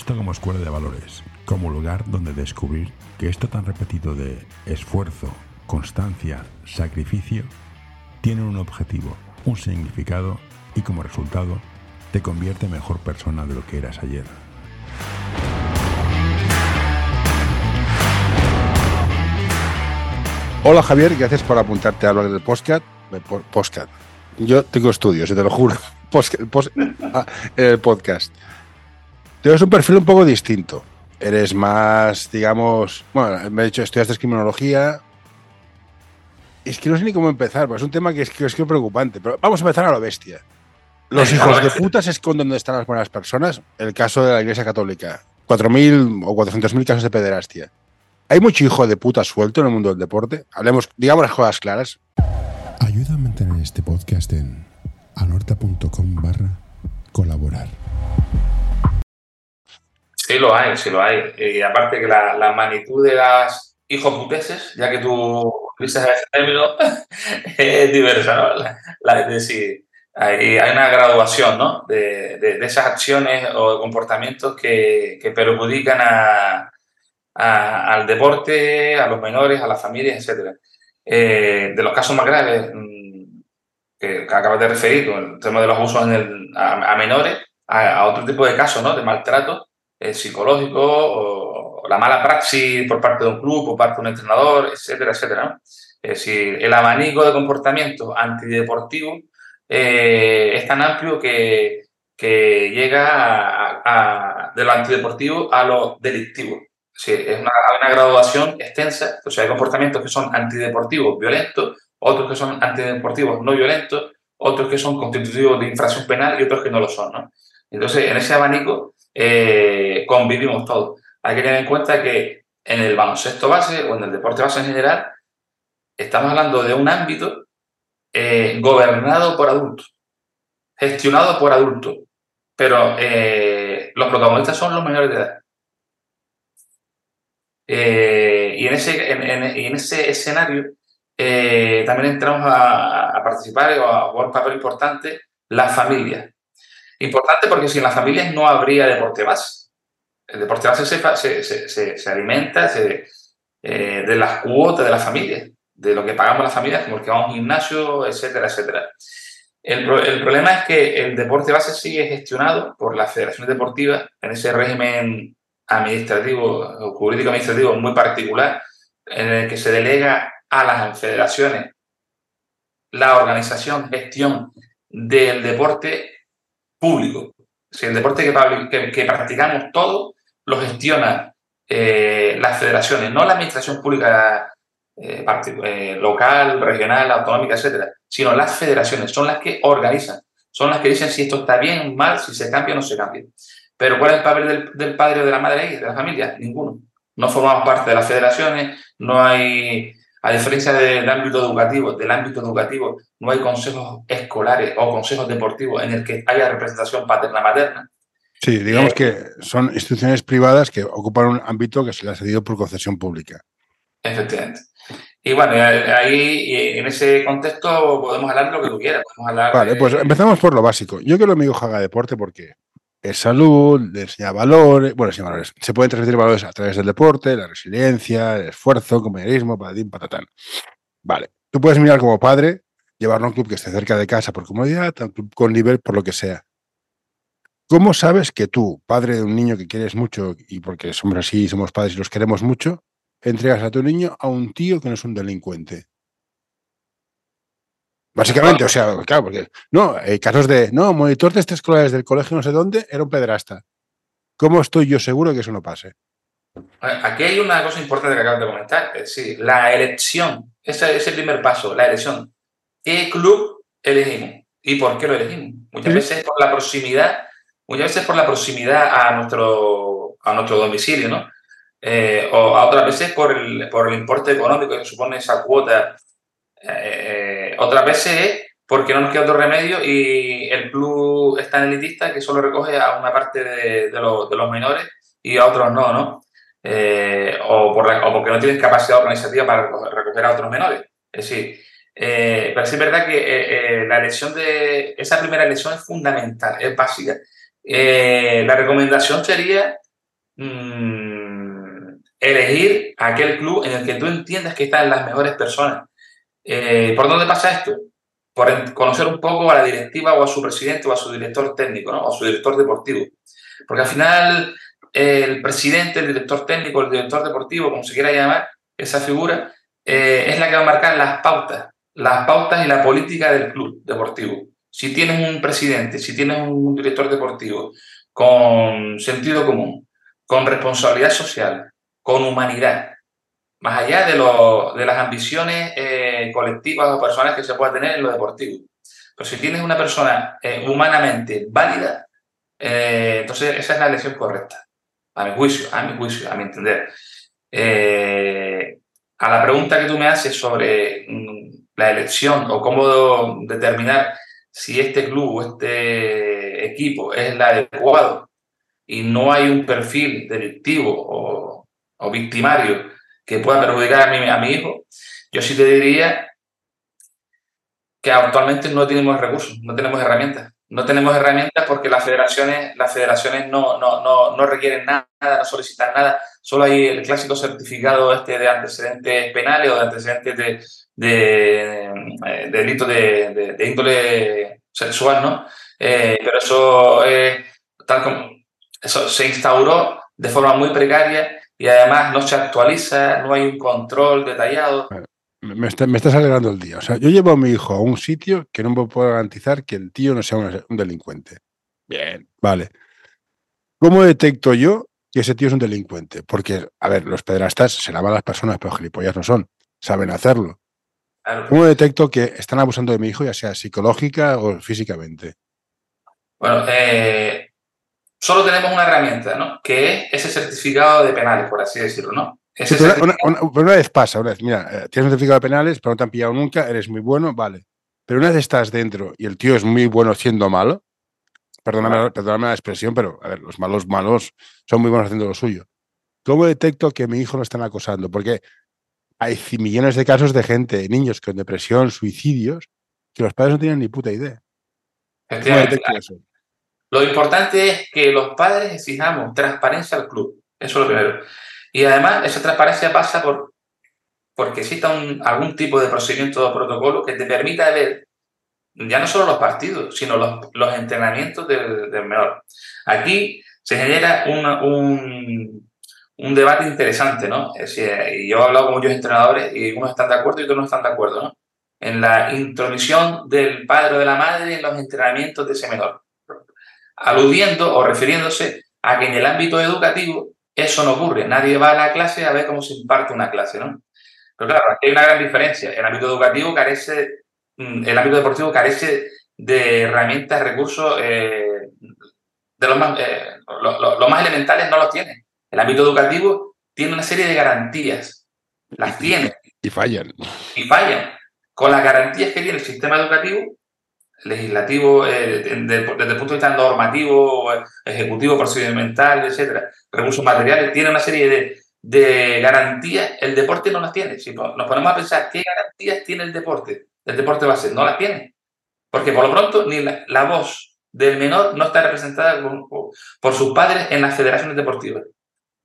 esto como escuela de valores, como lugar donde descubrir que esto tan repetido de esfuerzo, constancia, sacrificio, tiene un objetivo, un significado y como resultado te convierte mejor persona de lo que eras ayer. Hola Javier, gracias por apuntarte a hablar del podcast. Podcast. Yo tengo estudios, te lo juro. Ah, podcast. Tienes un perfil un poco distinto. Eres más, digamos, bueno, me he dicho, estudiaste criminología. Es que no sé ni cómo empezar, pues es un tema que es, que es preocupante. Pero vamos a empezar a lo bestia. Los hijos de puta se esconden donde están las buenas personas. El caso de la Iglesia Católica. 4.000 o 400.000 casos de pederastia. ¿Hay mucho hijo de puta suelto en el mundo del deporte? Hablemos, digamos las cosas claras. Ayuda a mantener este podcast en anorta.com barra colaborar. Sí lo hay, sí lo hay. Y aparte que la, magnitud de las hijoputeses, ya que tú utilizas ese término, es diversa, ¿no? La, es decir, hay, hay, una graduación, ¿no? De, de, esas acciones o comportamientos que, que perjudican a, al deporte, a los menores, a las familias, etc. Eh, de los casos más graves mm, que, acabas de referir, con el tema de los abusos a, menores, a, otro tipo de casos ¿no? de maltrato eh, psicológico o, la mala praxis por parte de un club, por parte de un entrenador, etcétera, etcétera. Es decir, el abanico de comportamientos antideportivos eh, es tan amplio que, que llega a, de lo antideportivo a lo delictivo. Sí, es una, una graduación extensa, o sea, hay comportamientos que son antideportivos violentos, otros que son antideportivos no violentos, otros que son constitutivos de infracción penal y otros que no lo son. ¿no? Entonces, en ese abanico eh, convivimos todos. Hay que tener en cuenta que en el baloncesto base o en el deporte base en general, estamos hablando de un ámbito eh, gobernado por adultos, gestionado por adultos, pero eh, los protagonistas son los menores de edad. Y en ese, en, ese escenario también entramos a, participar o a jugar un papel importante las familias. Importante porque sin las familias no habría deporte base. El deporte base se, se, se, alimenta eh, de las cuotas de las familias, de lo que pagamos las familias, como el que va a un gimnasio, etcétera, etcétera. El, el, problema es que el deporte base sigue gestionado por las federaciones deportivas en ese régimen administrativo, jurídico administrativo muy particular, en el que se delega a las federaciones la organización, gestión del deporte público. Si el deporte que, practicamos todos lo gestiona eh, las federaciones, no la administración pública eh, eh, local, regional, autonómica, etcétera, sino las federaciones, son las que organizan, son las que dicen si esto está bien, mal, si se cambia o no se cambia. Pero ¿cuál es el papel del, padre o de la madre ahí, de la familia? Ninguno. No formamos parte de las federaciones, no hay, a diferencia del ámbito educativo, del ámbito educativo, no hay consejos escolares o consejos deportivos en el que haya representación paterna-materna. Sí, digamos eh, que son instituciones privadas que ocupan un ámbito que se les ha cedido por concesión pública. Efectivamente. Y bueno, eh, ahí en ese contexto podemos hablar de lo que tú quieras. vale, pues empezamos por lo básico. Yo quiero que mi hijo haga deporte porque es salud, le enseña valores, bueno, enseña valores. Se pueden transmitir valores a través del deporte, la resiliencia, el esfuerzo, el compañerismo, patatín, patatán. Vale, tú puedes mirar como padre, llevarlo a un club que esté cerca de casa por comodidad, a un club con nivel por lo que sea. ¿Cómo sabes que tú, padre de un niño que quieres mucho, y porque somos así, somos padres y los queremos mucho, entregas a tu niño a un tío que no es un delincuente? Básicamente, o sea, claro, porque no, hay casos de, no, monitor de estas escolares del colegio no sé dónde era un pederasta. ¿Cómo estoy yo seguro que eso no pase? Aquí hay una cosa importante que acabas de comentar, es decir, la elección, ese es el primer paso, la elección. ¿Qué club elegimos? ¿Y por qué lo elegimos? Muchas veces por la proximidad, muchas veces por la proximidad a nuestro, a nuestro domicilio, ¿no? Eh, o a otras veces por el, por el importe económico que supone esa cuota eh, otras veces es porque no nos queda otro remedio y el club es tan elitista que solo recoge a una parte de, los, menores y a otros no, ¿no? Eh, o, porque no tienen capacidad organizativa para recoger a otros menores. Es decir, eh, pero sí es verdad que la elección de esa primera elección es fundamental, es básica. la recomendación sería mm, elegir aquel club en el que tú entiendas que están las mejores personas. Eh, ¿Por dónde pasa esto? Por conocer un poco a la directiva o a su presidente o a su director técnico. O a su director deportivo. Porque al final el presidente, el director técnico, el director deportivo, como se quiera llamar, esa figura, eh, es la que va a marcar las pautas, las pautas y la política del club deportivo. Si tienes un presidente, si tienes un director deportivo con sentido común, con responsabilidad social, con humanidad, más allá de, lo, de las ambiciones eh, colectivas o personales que se pueda tener en lo deportivo. Pero si tienes una persona eh, humanamente válida, entonces esa es la elección correcta a mi juicio, a mi juicio, a mi entender. Eh, a la pregunta que tú me haces sobre mm, la elección o cómo determinar si este club o este equipo es el adecuado y no hay un perfil delictivo o, o victimario que pueda perjudicar a mi, a mi hijo, yo sí te diría que actualmente no tenemos recursos, no tenemos herramientas. No tenemos herramientas porque las federaciones, las federaciones no, no, no, no requieren nada, no solicitan nada. Solo hay el clásico certificado este de antecedentes penales o de antecedentes de, de, eh, delitos de, de, índole sexual, ¿no? Eh, pero eso, eso se instauró de forma muy precaria y además no se actualiza, no hay un control detallado me, estás alegrando el día. O sea, yo llevo a mi hijo a un sitio que no me puedo garantizar que el tío no sea un, delincuente. Bien, vale. ¿Cómo detecto yo que ese tío es un delincuente? Porque, a ver, los pedrastas se lavan las personas, pero gilipollas no son. Saben hacerlo. ¿Cómo detecto que están abusando de mi hijo, ya sea psicológica o físicamente? Bueno, eh, solo tenemos una herramienta, ¿no? Que es ese certificado de penales, por así decirlo, ¿no? una, vez pasa, una vez, mira, eh, tienes un certificado de penales, pero no te han pillado nunca, eres muy bueno, vale. Pero una vez estás dentro y el tío es muy bueno siendo malo, perdóname, perdóname la expresión, pero a ver, los malos malos son muy buenos haciendo lo suyo. ¿Cómo detecto que mi hijo lo están acosando? Porque hay millones de casos de gente, niños con depresión, suicidios, que los padres no tienen ni puta idea. Lo importante es que los padres exijamos transparencia al club. Eso es lo primero. Y además, esa transparencia pasa por porque exista algún tipo de procedimiento o protocolo que te permita ver ya no solo los partidos, sino los, entrenamientos del, menor. Aquí se genera un, un, debate interesante, ¿no? Es decir, yo he hablado con muchos entrenadores y unos están de acuerdo y otros no están de acuerdo, ¿no? En la intromisión del padre o de la madre en los entrenamientos de ese menor, aludiendo o refiriéndose a que en el ámbito educativo eso no ocurre. Nadie va a la clase a ver cómo se imparte una clase, ¿no? Pero claro, aquí hay una gran diferencia. El ámbito educativo carece, mm, el ámbito deportivo carece de herramientas, recursos, eh, de los más, eh, más elementales no los tiene. El ámbito educativo tiene una serie de garantías. Las tiene. Y fallan. Y fallan. Con las garantías que tiene el sistema educativo, legislativo, eh, desde el punto de vista normativo, ejecutivo, procedimental, etcétera, recursos materiales, tiene una serie de, de garantías, el deporte no las tiene. Si nos ponemos a pensar qué garantías tiene el deporte, el deporte base, no las tiene. Porque por lo pronto ni la, voz del menor no está representada por, por, sus padres en las federaciones deportivas.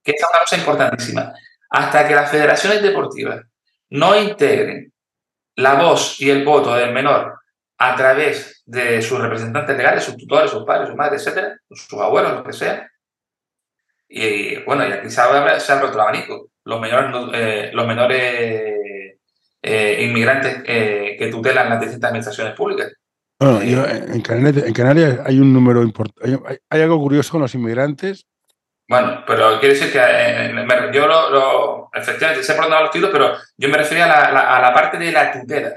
Que es una cosa importantísima. Hasta que las federaciones deportivas no integren la voz y el voto del menor a través de sus representantes legales, sus tutores, sus padres, sus madres, etcétera, sus abuelos, lo que sea. Y bueno, y aquí se se abre otro abanico. Los menores, eh, los menores eh, inmigrantes eh, que tutelan las distintas administraciones públicas. Bueno, en, Canarias, hay un número importante. Hay, algo curioso con los inmigrantes. Bueno, pero quiere decir que yo lo, efectivamente sé por dónde los tiros, pero yo me refería a la, a la parte de la tutela.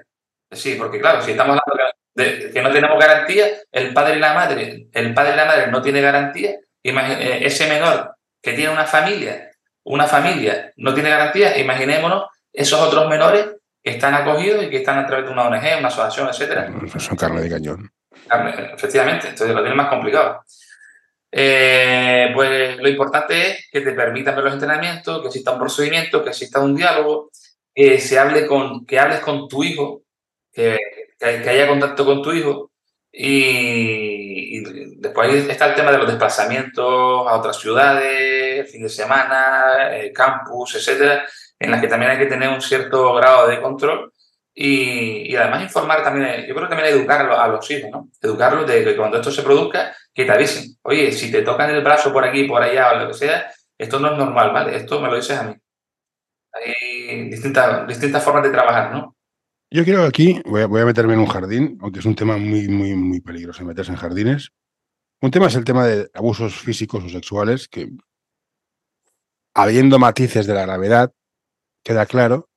Sí, porque claro, si estamos hablando de que no tenemos garantía, el padre y la madre, el padre y la madre no tiene garantía, eh, ese menor que tiene una familia, una familia no tiene garantía, imaginémonos esos otros menores que están acogidos y que están a través de una ONG, una asociación, etcétera. Son carne de cañón. efectivamente, entonces lo tiene más complicado. Eh, pues lo importante es que te permitan ver los entrenamientos, que exista un procedimiento, que exista un diálogo, que se hable con, que hables con tu hijo que, haya contacto con tu hijo. Y, después está el tema de los desplazamientos a otras ciudades, fin de semana, eh, campus, etcétera, en las que también hay que tener un cierto grado de control y, además informar también, yo creo que también educar a los, hijos, ¿no? Educarlos de que cuando esto se produzca, que te avisen. Oye, si te tocan el brazo por aquí, por allá o lo que sea, esto no es normal, ¿vale? Esto me lo dices a mí. Hay distintas, distintas formas de trabajar, ¿no? Yo que aquí voy a, meterme en un jardín, aunque es un tema muy, muy, muy peligroso meterse en jardines. Un tema es el tema de abusos físicos o sexuales, que habiendo matices de la gravedad, queda claro,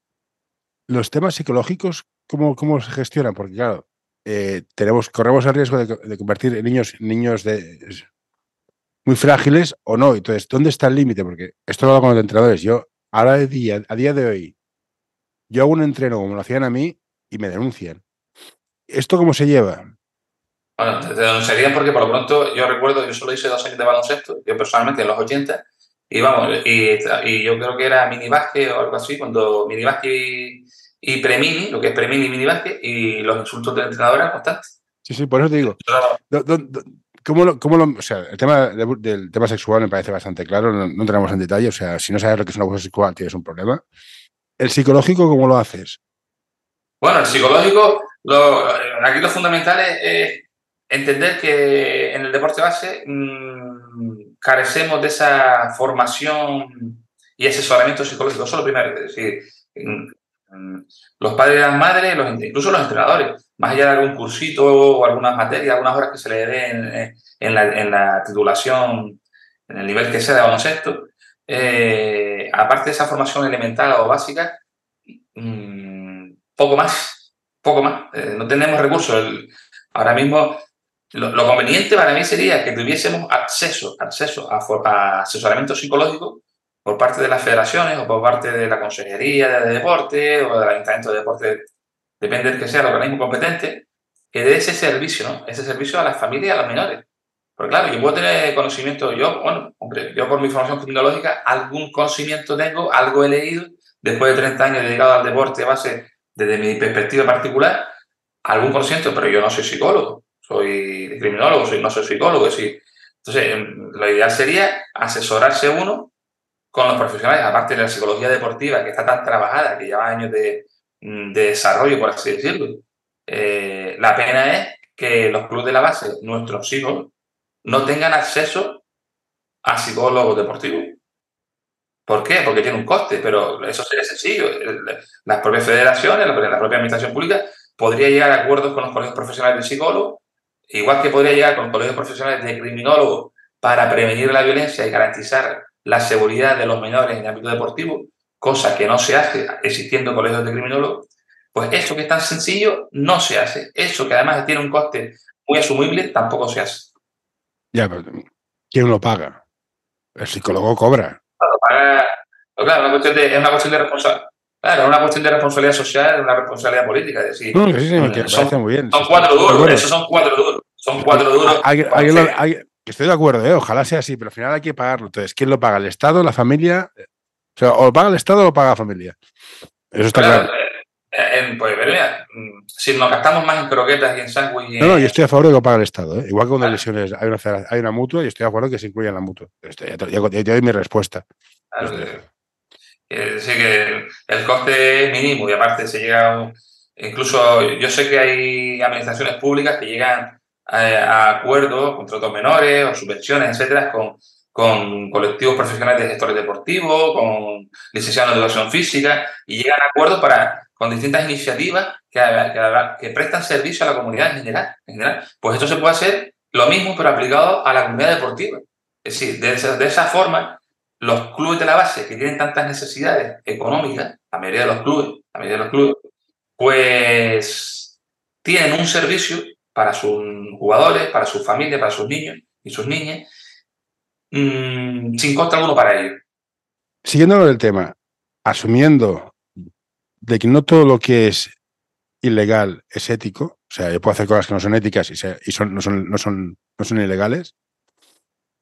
los temas psicológicos, ¿cómo, cómo se gestionan? Porque, claro, eh, tenemos, corremos el riesgo de, convertir en niños, niños de, muy frágiles o no. Entonces, ¿dónde está el límite? Porque esto lo hago con los entrenadores. Yo, ahora de día, a día de hoy, yo hago un entreno como lo hacían a mí y me denuncian. ¿Esto cómo se lleva? Bueno, te denunciarían porque por lo pronto yo recuerdo, yo solo hice dos años de baloncesto, yo personalmente en los 80, y vamos, y, yo creo que era mini o algo así, cuando mini y, y premini, lo que es premini y mini y los insultos del entrenador eran constantes. Sí, sí, por eso te digo. ¿Cómo lo, cómo lo, o sea, el tema del tema sexual me parece bastante claro, no, no, entramos en detalle, o sea, si no sabes lo que es un abuso sexual tienes un problema. ¿El psicológico cómo lo haces? Bueno, el psicológico, aquí lo fundamental es, entender que en el deporte base mm, carecemos de esa formación y asesoramiento psicológico. Eso es lo primero. Es decir, los padres y las madres, incluso los entrenadores, más allá de algún cursito o algunas materias, algunas horas que se le den en, la, titulación, en el nivel que sea de baloncesto, eh, aparte de esa formación elemental o básica, mm, poco más, poco más. Eh, no tenemos recursos. ahora mismo lo, conveniente para mí sería que tuviésemos acceso, acceso a, asesoramiento psicológico por parte de las federaciones o por parte de la Consejería de Deporte o del Ayuntamiento de Deporte, depende del que sea el organismo competente, que dé ese servicio, ¿no? Ese servicio a las familias y a los menores. Porque claro, yo puedo tener conocimiento, yo, bueno, hombre, yo por mi formación criminológica, algún conocimiento tengo, algo he leído, después de 30 años dedicado al deporte a base, desde mi perspectiva particular, algún conocimiento, pero yo no soy psicólogo soy criminólogo, soy, no soy psicólogo. Sí. Entonces, em, lo ideal sería asesorarse uno con los profesionales, aparte de la psicología deportiva, que está tan trabajada, que lleva años de, mm, desarrollo, por así decirlo. Eh, la pena es que los clubes de la base, nuestros hijos, no tengan acceso a psicólogos deportivos. ¿Por qué? Porque tiene un coste, pero eso sería sencillo. Las propias federaciones, la propia administración pública podría llegar a acuerdos con los colegios profesionales de psicólogos igual que podría llegar con colegios profesionales de criminólogos para prevenir la violencia y garantizar la seguridad de los menores en el ámbito deportivo, cosa que no se hace existiendo colegios de criminólogos, pues eso que es tan sencillo no se hace. Eso que además tiene un coste muy asumible tampoco se hace. Ya, pero ¿quién lo paga? El psicólogo cobra. claro, una cuestión de, es una cuestión de responsabilidad. Claro, es una cuestión de responsabilidad social, una responsabilidad política. Es decir, no, sí, sí, son, muy bien. Son cuatro duros, esos son cuatro duros. Son cuatro duros. estoy de acuerdo, ¿eh? ojalá sea así, pero al final hay que pagarlo. Entonces, ¿quién lo paga? ¿El Estado, la familia? O sea, o lo paga el Estado o lo paga la familia. Eso está claro. Eh, pues, mira, mm, si nos gastamos más en croquetas y en sándwich. No, no, yo estoy a favor de que lo pague el Estado. ¿eh? Igual que cuando hay lesiones hay una, hay una mutua y estoy de acuerdo que se incluya en la mutua. Ya te, ya te doy mi respuesta. Claro, este, sí que el coste es mínimo y aparte se llega, incluso yo sé que hay administraciones públicas que llegan a, acuerdos, contratos menores o subvenciones, etcétera, con, con colectivos profesionales de gestores deportivos, con licenciados de educación física y llegan a acuerdos para, con distintas iniciativas que, prestan servicio a la comunidad en general, en general. Pues esto se puede hacer lo mismo, pero aplicado a la comunidad deportiva. Es decir, de esa, de esa forma los clubes de la base que tienen tantas necesidades económicas, la mayoría de los clubes, la mayoría de los clubes, pues tienen un servicio para sus jugadores, para sus familias, para sus niños y sus niñas, mm, sin coste alguno para ellos. Siguiendo el tema, asumiendo de que no todo lo que es ilegal es ético, o sea, yo puedo hacer cosas que no son éticas y, son, no, son, no, son, no son ilegales,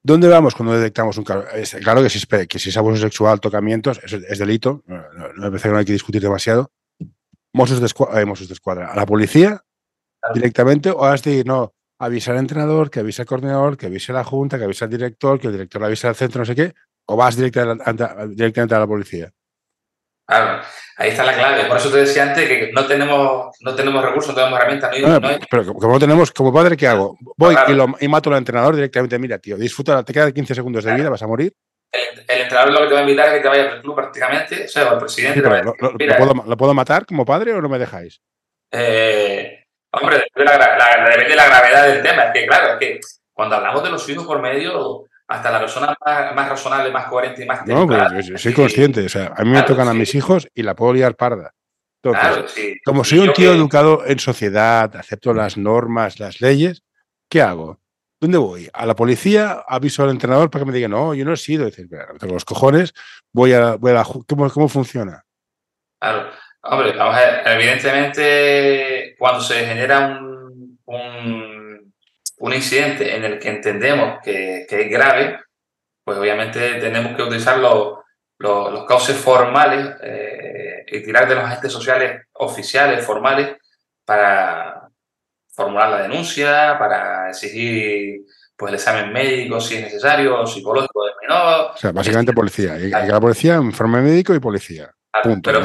¿Dónde vamos cuando detectamos un caso? Claro que si, es, que si es abuso sexual, tocamientos, es, es delito, no, me parece que no hay que discutir demasiado. Mossos de, escuadra, eh, de escuadra, a la policía directamente o has de no, avisa al entrenador, que avise al coordinador, que avise a la junta, que avise al director, que el director avise al centro, no sé qué. o vas directamente, directamente a la policía. Claro, ahí está la clave. Por eso te decía antes que no tenemos, no tenemos recursos, no tenemos herramientas. No hay, pero como no tenemos, como padre, ¿qué hago? Voy y, lo, y, mato al entrenador directamente. Mira, tío, disfruta, te quedan 15 segundos de vida, vas a morir. El, entrenador lo que te va a invitar es que te vayas del club prácticamente, o sea, el presidente. lo, puedo, puedo, matar como padre o no me dejáis? Eh, hombre, depende de la, depende de la gravedad del tema. Es que, claro, es que cuando hablamos de los hijos por medio, hasta la persona más, razonable, más coherente y más No, pero yo, soy consciente. O sea, a mí me tocan a mis hijos y la puedo liar parda. como soy un tío educado en sociedad, acepto las normas, las leyes, ¿qué hago? ¿Dónde voy? ¿A la policía? ¿Aviso al entrenador para que me diga, no, yo no he sido? Decir, tengo los cojones, voy a, voy a ¿cómo, ¿cómo, funciona? Claro. Hombre, vamos a ver, evidentemente, cuando se genera un, un, un incidente en el que entendemos que, que, es grave, pues obviamente tenemos que utilizar los, los, los cauces formales eh, y tirar de los agentes sociales oficiales, formales, para formular la denuncia, para exigir pues el examen médico si es necesario, psicológico del menor. O sea, básicamente policía. Hay que la policía, informe médico y policía. Pero,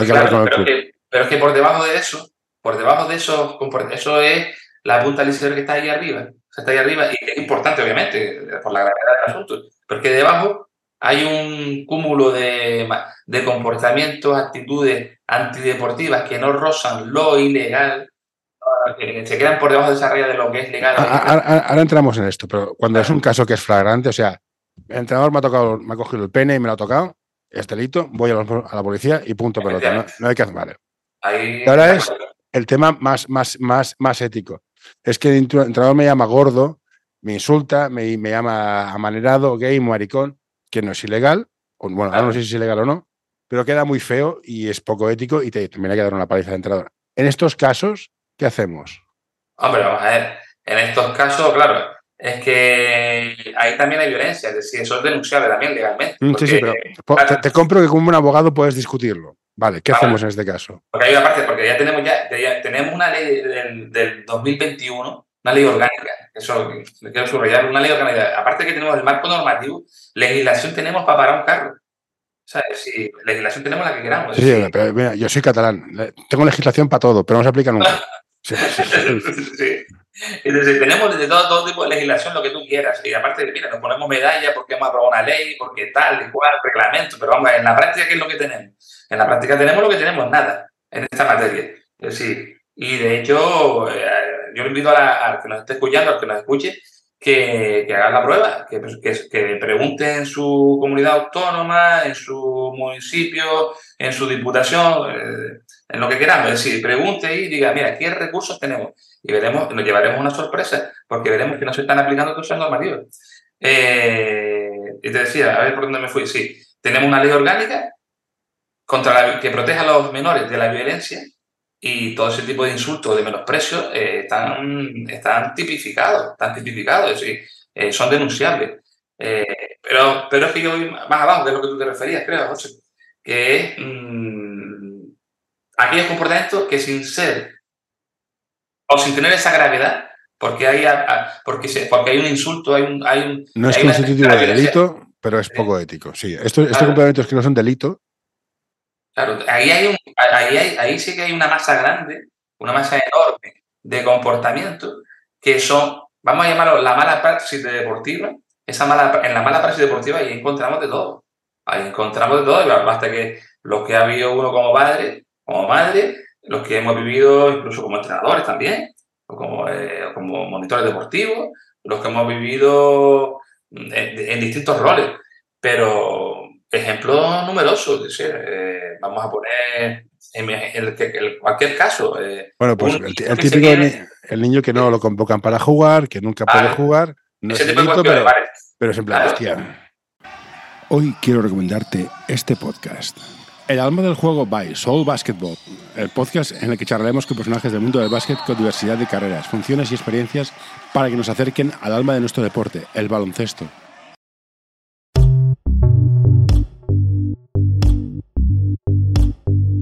es que por debajo de eso, por debajo de eso, eso es la punta del iceberg que está ahí arriba. Está ahí arriba y es importante, obviamente, por la gravedad del asunto. Porque debajo hay un cúmulo de, de comportamientos, actitudes antideportivas que no rozan lo ilegal, que se quedan por debajo de esa raya de lo que es legal. Ahora, entramos en esto, pero cuando es un caso que es flagrante, o sea, el entrenador me ha tocado, me ha cogido el pene y me lo ha tocado, es delito, voy a la, policía y punto pelota. No, hay que hacer. Vale. ahora es el tema más, más, más, más ético. Es que el entrenador me llama gordo, me insulta, me, me llama amanerado, gay, maricón, que no es ilegal. Bueno, ahora no sé si es ilegal o no, pero queda muy feo y es poco ético y te, también hay que dar una paliza de entrenador. En estos casos, ¿qué hacemos? Hombre, vamos a ver. En estos casos, claro, es que ahí también hay violencia, es decir, eso es denunciable también legalmente. Mm, sí, sí, pero te, compro que como un abogado puedes discutirlo. Vale, ¿qué hacemos en este caso? Porque hay una parte, porque ya tenemos ya, tenemos una ley del, 2021, una ley orgánica, eso quiero subrayar, una ley orgánica. Aparte que tenemos el marco normativo, legislación tenemos para parar un carro. O sea, si legislación tenemos la que queramos. Sí, pero mira, yo soy catalán, tengo legislación para todo, pero no se aplica nunca. sí, sí, sí. Entonces, tenemos de todo, todo, tipo de legislación lo que tú quieras. Y aparte, mira, nos ponemos medalla porque hemos aprobado una ley, porque tal y cual, reglamento. Pero vamos, en la práctica, ¿qué es lo que tenemos? En la práctica tenemos lo que tenemos, nada, en esta materia. Es decir, y de hecho, eh, yo invito a al que nos esté escuchando, al que nos escuche, que, que haga la prueba, que, que, que, pregunte en su comunidad autónoma, en su municipio, en su diputación, eh, en lo que queramos. Es decir, pregunte y diga, mira, ¿qué recursos tenemos? y veremos, nos llevaremos una sorpresa porque veremos que no se están aplicando esos normativas. Eh, y te decía, a ver por dónde me fui. Sí, tenemos una ley orgánica contra la, que proteja a los menores de la violencia y todo ese tipo de insultos, de menosprecio, eh, están, están tipificados, están tipificados, es decir, eh, son denunciables. pero, pero es que yo voy más abajo, de lo que tú te referías, creo, José, que es mmm, aquellos comportamientos que sin ser o sin tener esa gravedad, porque hay, porque, se, porque hay un insulto, hay un... Hay un no es constitutivo de delito, pero es poco ético, sí. Estos, estos complementos que no son delito. Claro, ahí, hay un, ahí, hay, ahí sí que hay una masa grande, una masa enorme de comportamientos que son, vamos a llamarlo la mala praxis deportiva, esa mala, en la mala praxis deportiva ahí encontramos de todo. Ahí encontramos de todo, y basta que los que ha habido uno como padre, como madre, los que hemos vivido incluso como entrenadores también, o como, eh, como monitores deportivos, los que hemos vivido en, distintos roles. Pero ejemplos numerosos, eh, vamos a poner en, cualquier caso. Eh, bueno, pues el, típico el niño que no lo convocan para jugar, que nunca puede jugar, no es delito, pero, pero es en plan, hostia. Hoy quiero recomendarte este podcast. El alma del juego by Soul Basketball, el podcast en el que charlaremos con personajes del mundo del básquet con diversidad de carreras, funciones y experiencias para que nos acerquen al alma de nuestro deporte, el baloncesto.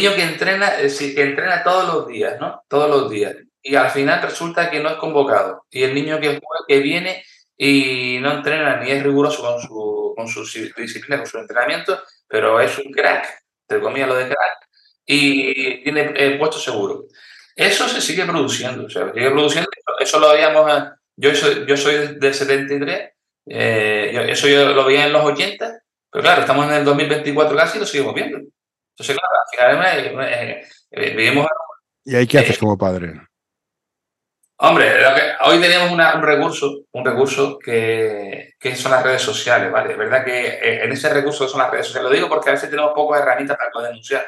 Niño que entrena, es decir, que entrena todos los días, ¿no? Todos los días. Y al final resulta que no es convocado. Y el niño que, que viene y no entrena ni es riguroso con su, con su disciplina, con su entrenamiento, pero es un crack, entre comillas lo de crack, y tiene eh, puesto seguro. Eso se sigue produciendo, o sea, se sigue produciendo. Eso lo veíamos, yo soy, yo soy del 73, eh, eso yo lo veía en los 80, pero claro, estamos en el 2024 casi y lo seguimos viendo. Entonces, claro, al final eh, eh, vivimos... ¿Y ahí qué haces como padre? Hombre, hoy tenemos un recurso, un recurso que, que, son las redes sociales, ¿vale? Es verdad que eh, en ese recurso son las redes sociales. Lo digo porque a veces tenemos pocas herramientas para poder denunciar.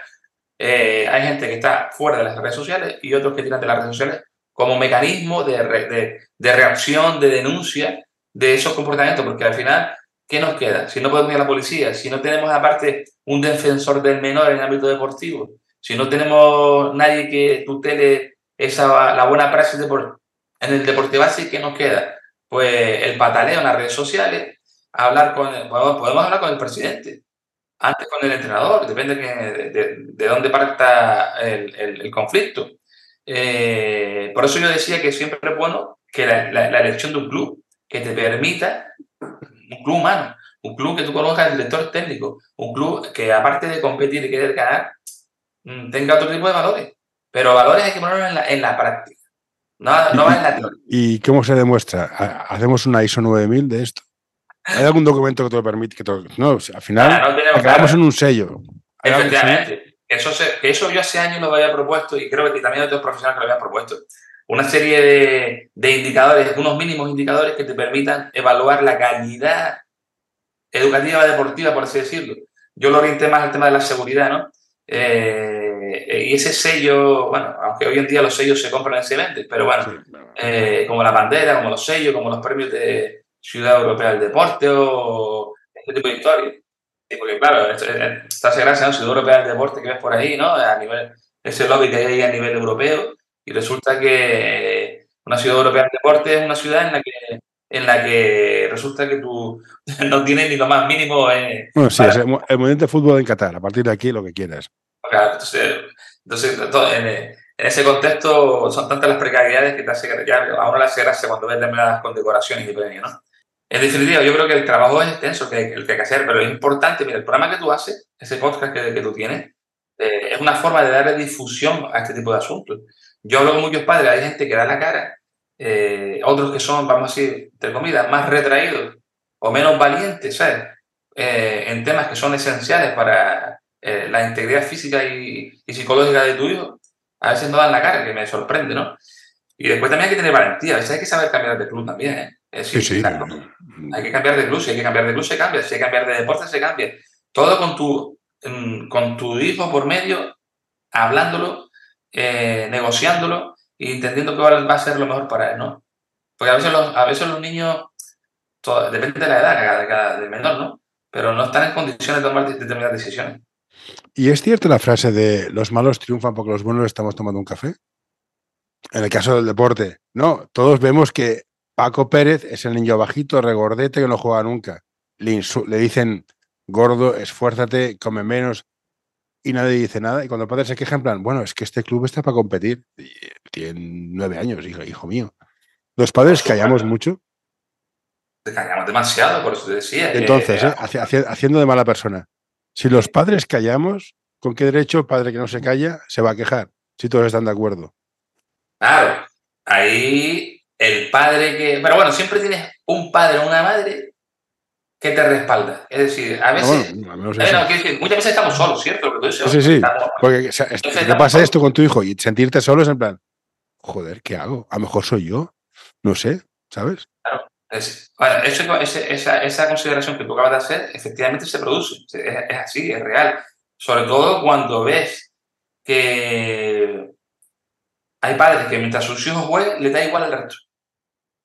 Eh, hay gente que está fuera de las redes sociales y otros que tiran de las redes sociales como mecanismo de, de, de reacción, de denuncia de esos comportamientos, porque al final, ¿qué nos queda? Si no podemos ir a la policía, si no tenemos aparte un defensor del menor en el ámbito deportivo, si no tenemos nadie que tutele esa, la buena praxis en el deporte base, ¿qué nos queda? Pues el pataleo en las redes sociales, hablar con, podemos hablar con el presidente, antes con el entrenador, depende de, de, dónde parta el, el, conflicto. Eh, por eso yo decía que siempre es bueno que la, la, elección de un club que te permita, un club humano, un club que tú conozcas el director técnico, un club que aparte de competir y querer ganar, mm, tenga otro tipo de valores. Pero valores hay que ponerlos en la, en la práctica. No, no va en la teoría. ¿Y cómo se demuestra? ¿Hacemos una ISO 9000 de esto? ¿Hay algún documento que te lo permite? Que no, al final acabamos en un sello. Efectivamente. Eso, que eso yo hace años lo había propuesto y creo que también otros profesionales lo habían propuesto. Una serie de, de indicadores, unos mínimos indicadores que te permitan evaluar la calidad educativa deportiva, por así decirlo. Yo lo orienté más al tema de la seguridad, ¿no? Eh, y ese sello, bueno, aunque hoy en día los sellos se compran en Cementes, pero bueno, eh, como la bandera, como los sellos, como los premios de Ciudad Europea del Deporte o este tipo de historias. porque claro, está esa gracia, ¿no? Ciudad Europea del Deporte que ves por ahí, ¿no? A nivel, ese lobby que hay ahí a nivel europeo, y resulta que una ciudad europea del deporte es una ciudad en la que en la que resulta que tú no tienes ni lo más mínimo. Eh, bueno, sí, el, el movimiento de fútbol en Qatar, a partir de aquí lo que quieras. Entonces, entonces en, ese contexto son tantas las precariedades que te hace ya a uno le hace gracia cuando ves determinadas condecoraciones y premios, ¿no? En definitiva, yo creo que el trabajo es extenso, que, el que hay que hacer, pero es importante, mira, el programa que tú haces, ese podcast que, que tú tienes, eh, es una forma de darle difusión a este tipo de asuntos. Yo hablo con muchos padres, hay gente que da la cara, eh, otros que son, vamos a decir, entre comillas, más retraídos o menos valientes, ¿sabes? Eh, en temas que son esenciales para, eh, la integridad física y, psicológica de tu hijo, a veces no dan la cara, que me sorprende, ¿no? Y después también hay que tener valentía, a veces hay que saber cambiar de club también, ¿eh? sí, sí. Hay que cambiar de club, si hay que cambiar de club se cambia, si hay que cambiar de deporte se cambia. Todo con tu, con tu hijo por medio, hablándolo, eh, negociándolo y entendiendo que va a ser lo mejor para él, ¿no? Porque a veces los, a veces los niños, depende de la edad de menor, ¿no? Pero no están en condiciones de tomar determinadas decisiones. ¿Y es cierto la frase de los malos triunfan porque los buenos estamos tomando un café? En el caso del deporte, no, todos vemos que Paco Pérez es el niño bajito, regordete, que no juega nunca. Le dicen, gordo, esfuérzate, come menos, y nadie dice nada. Y cuando el padre se queja, en plan, bueno, es que este club está para competir. tiene nueve años, hijo, hijo mío. Los padres callamos mucho. Callamos demasiado, por eso te decía. Entonces, ¿eh? haciendo de mala persona. Si los padres callamos, ¿con qué derecho el padre que no se calla se va a quejar? Si todos están de acuerdo. Claro, ahí el padre que. Pero bueno, siempre tienes un padre o una madre que te respalda. Es decir, a veces. muchas veces estamos solos, ¿cierto? Lo que tú dices, sí, sí. Porque que pasa esto con tu hijo y sentirte solo es en plan, joder, ¿qué hago? A lo mejor soy yo. No sé, ¿sabes? Claro. Es, esa, esa, consideración que tú acabas de hacer, efectivamente se produce. Es, así, es real. Sobre todo cuando ves que, hay padres que mientras sus hijos jueguen, les da igual el resto.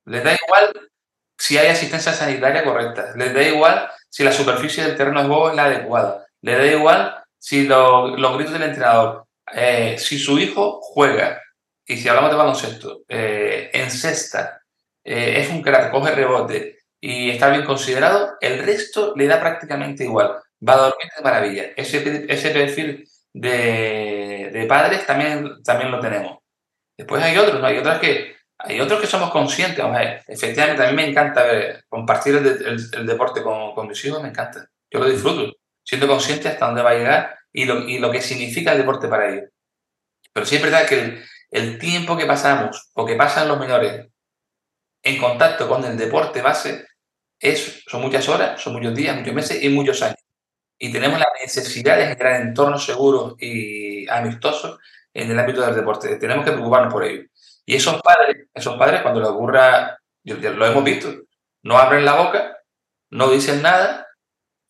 Les da igual si hay asistencia sanitaria correcta. Les da igual si la superficie del terreno de juego es la adecuada. Les da igual si los gritos del entrenador. Eh, si su hijo juega, y si hablamos de baloncesto, eh, en cesta, eh, es un crack, coge rebote y está bien considerado, el resto le da prácticamente igual. Va a dormir de maravilla. Ese, ese perfil de, de padres también, también lo tenemos. Después hay otros, ¿no? Hay otros que, hay otros que somos conscientes. efectivamente, a mí me encanta compartir el, deporte con, con, mis hijos, me encanta. Yo lo disfruto, siendo consciente hasta dónde va a llegar y lo, y lo que significa el deporte para ellos. Pero sí es verdad que el, el tiempo que pasamos o que pasan los menores en contacto con el deporte base es, son muchas horas, son muchos días, muchos meses y muchos años. Y tenemos la necesidad de generar entornos seguros y amistosos en el ámbito del deporte. Tenemos que preocuparnos por ello. Y esos padres, esos padres cuando les ocurra, lo hemos visto, no abren la boca, no dicen nada.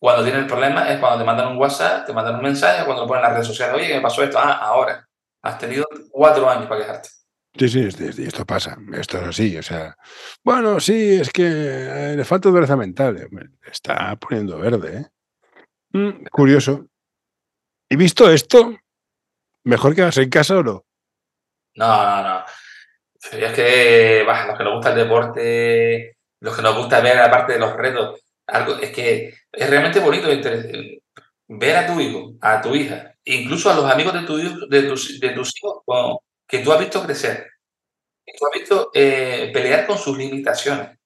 Cuando tienen el problema es cuando te mandan un WhatsApp, te mandan un mensaje, cuando lo ponen en las redes sociales, oye, ¿qué me pasó esto? Ah, ahora. Has tenido cuatro años para quejarte. Sí, sí, esto pasa, esto es así, o sea, bueno, sí, es que eh, le falta dureza mental, está poniendo verde, ¿eh? Mm, curioso. ¿Y visto esto? ¿Mejor quedarse en casa o no? No, no, no. Es que los que nos gusta el deporte, los que nos gusta ver, aparte de los retos, algo, es que es realmente bonito ver a tu hijo, a tu hija, incluso a los amigos de, tu, de, tus, de tus hijos que tú has visto crecer, que tú has visto eh, pelear con sus limitaciones,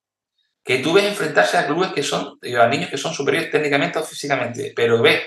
que tú ves enfrentarse a clubes que son, a niños que son superiores técnicamente o físicamente, pero ves,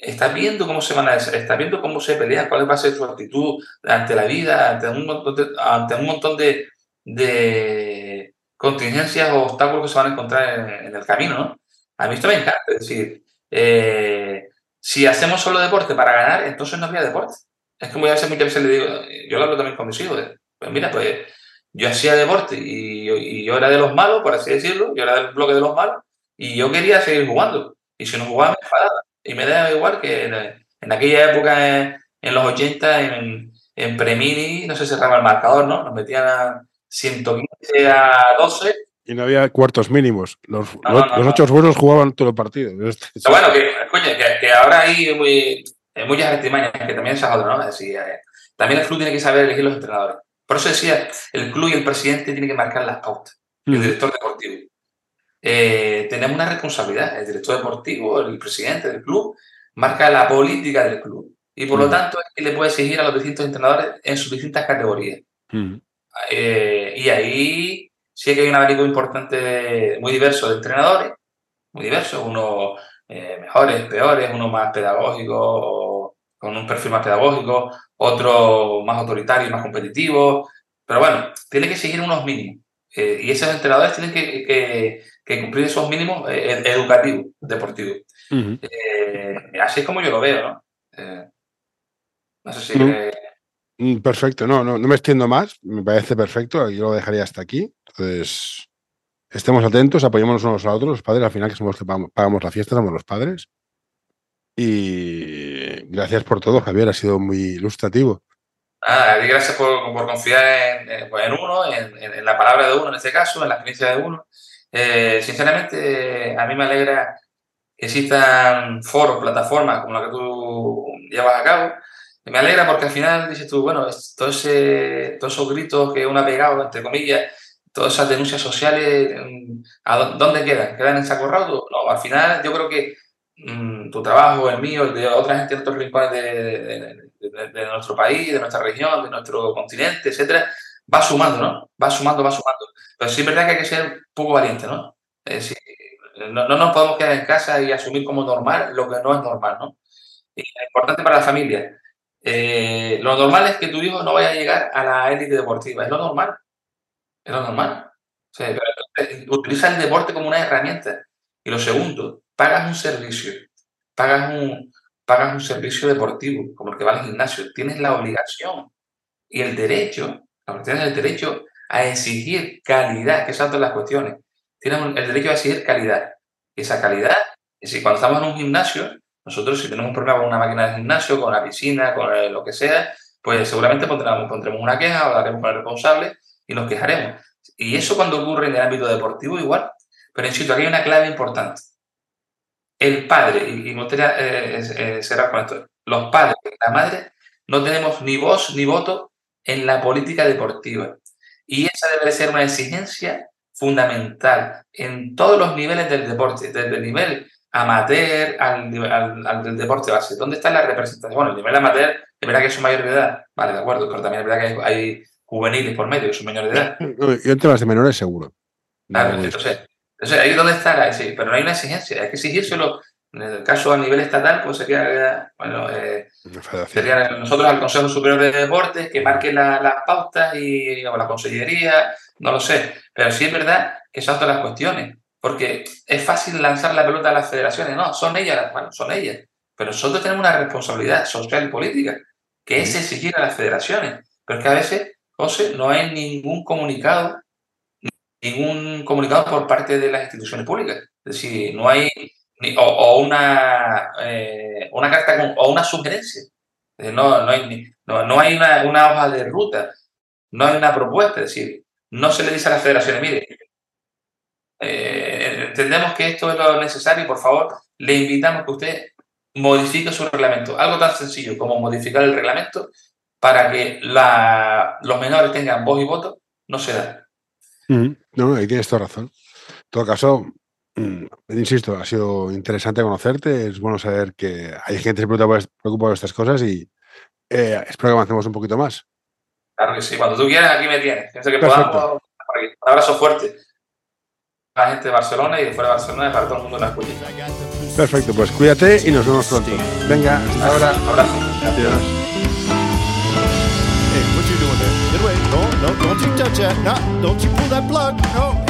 estás viendo cómo se van a estás viendo cómo se pelean, cuál va a ser su actitud ante la vida, ante un montón de, ante un montón de, de contingencias o obstáculos que se van a encontrar en, el camino, ¿no? A mí esto me encanta, es decir, eh, si hacemos solo deporte para ganar, entonces no había deporte. Es como a muchas veces le digo, yo lo hablo también con mis hijos, pues mira, pues yo hacía deporte y, yo era de los malos, por así decirlo, yo era del bloque de los malos, y yo quería seguir jugando. Y si no jugaba, me enfadaba. Y me daba igual que en, aquella época, en, los 80, en, en Premini, no se cerraba el marcador, ¿no? Nos metían a 115 a 12 y no había cuartos mínimos. Los, ocho buenos jugaban todo el partido. Bueno, que, que, ahora hay muy, muchas artimañas que también se ha ¿no? Decir, eh, también el club tiene que saber elegir los entrenadores. Por eso decía, el club y el presidente tienen que marcar las pautas. El mm. director deportivo. Eh, tenemos una responsabilidad. El director deportivo, el presidente del club, marca la política del club. Y por lo mm. tanto, es que le puede exigir a los distintos entrenadores en sus distintas categorías. Mm. Eh, y ahí sí que hay un abanico importante, muy diverso de entrenadores, muy diverso, unos eh, mejores, peores, unos más pedagógicos, con un perfil más pedagógico, otros más autoritarios, más competitivos, pero bueno, tiene que seguir unos mínimos. Eh, y esos entrenadores tienen que, cumplir esos mínimos eh, educativos, deportivos. así es como yo lo veo, ¿no? no sé si... Mm, perfecto, no, no, no me extiendo más, me parece perfecto, yo lo dejaría hasta aquí. Entonces, estemos atentos, apoyémonos unos a otros, los padres, al final que somos los que pagamos la fiesta, somos los padres. Y gracias por todo, Javier, ha sido muy ilustrativo. Ah, gracias por, confiar pues, en, uno, en, la palabra de uno en este caso, en la experiencia de uno. Eh, sinceramente, a mí me alegra que existan foros, plataformas como la que tú llevas a cabo, me alegra porque al final dices tú, bueno, todo todos esos gritos que uno ha pegado, entre comillas, todas esas denuncias sociales, mm, ¿a dónde quedan? ¿Quedan en saco roto? No, al final yo creo que mm, tu trabajo, el mío, el de otra gente en otros rincones de, nuestro país, de nuestra región, de nuestro continente, etcétera, va sumando, ¿no? Va sumando, va sumando. Pero sí es verdad que hay que ser un poco valiente, ¿no? Es decir, no, no nos podemos quedar en casa y asumir como normal lo que no es normal, ¿no? Y es importante para la familia eh, lo normal es que tu hijo no vaya a llegar a la élite deportiva. Es lo normal. Es lo normal. utiliza el deporte como una herramienta. Y lo segundo, pagas un servicio. Pagas un, pagas un servicio deportivo, como el que va al gimnasio. Tienes la obligación y el derecho, tienes el derecho a exigir calidad, que son todas las cuestiones. Tienes el derecho a exigir calidad. Y esa calidad, es decir, cuando estamos en un gimnasio, nosotros, si tenemos un problema con una máquina de gimnasio, con la piscina, con lo que sea, pues seguramente pondremos, pondremos una queja, hablaremos con el responsable y nos quejaremos. Y eso cuando ocurre en el ámbito deportivo igual. Pero insisto, aquí hay una clave importante. El padre, y, me gustaría eh, eh, cerrar con esto, los padres y la madre no tenemos ni voz ni voto en la política deportiva. Y esa debe ser una exigencia fundamental en todos los niveles del deporte, desde el nivel amateur al, al, del deporte base. ¿Dónde está la representación? Bueno, el nivel amateur, es verdad que son mayor de edad, vale, de acuerdo, pero también es verdad que hay, juveniles por medio que son menores de edad. Yo entre las de menores seguro. Claro, entonces, entonces, ahí es donde está sí, pero no hay una exigencia, hay que exigírselo. En el caso a nivel estatal, pues sería, bueno, eh, sería nosotros al Consejo Superior de Deportes que marque las pautas y o la Consellería, no lo sé, pero sí es verdad que son todas las cuestiones. Porque es fácil lanzar la pelota a las federaciones. No, son ellas, bueno, son ellas. Pero nosotros tenemos una responsabilidad social y política, que es exigir a las federaciones. Pero es que a veces, José, no hay ningún comunicado, ningún comunicado por parte de las instituciones públicas. Es decir, no hay o, una, eh, una carta o una sugerencia. No, no hay, no, hay una, hoja de ruta, no hay una propuesta. Es decir, no se le dice a las federaciones, mire, eh, entendemos que esto es lo necesario por favor le invitamos que usted modifique su reglamento. Algo tan sencillo como modificar el reglamento para que la, los menores tengan voz y voto no se da. no, ahí tienes toda razón. En todo caso, insisto, ha sido interesante conocerte. Es bueno saber que hay gente que se preocupa por estas cosas y eh, espero que avancemos un poquito más. Claro que sí. Cuando tú quieras, aquí me tienes. Pienso que podamos. Un abrazo fuerte la gente de Barcelona y de fuera de Barcelona para todo el mundo en la escucha. Perfecto, pues cuídate y nos vemos pronto. Venga, hasta ahora. Un abrazo. Adiós. Hey, what you doing there? Get away. No, no, don't you touch that. No, don't you pull that plug. No,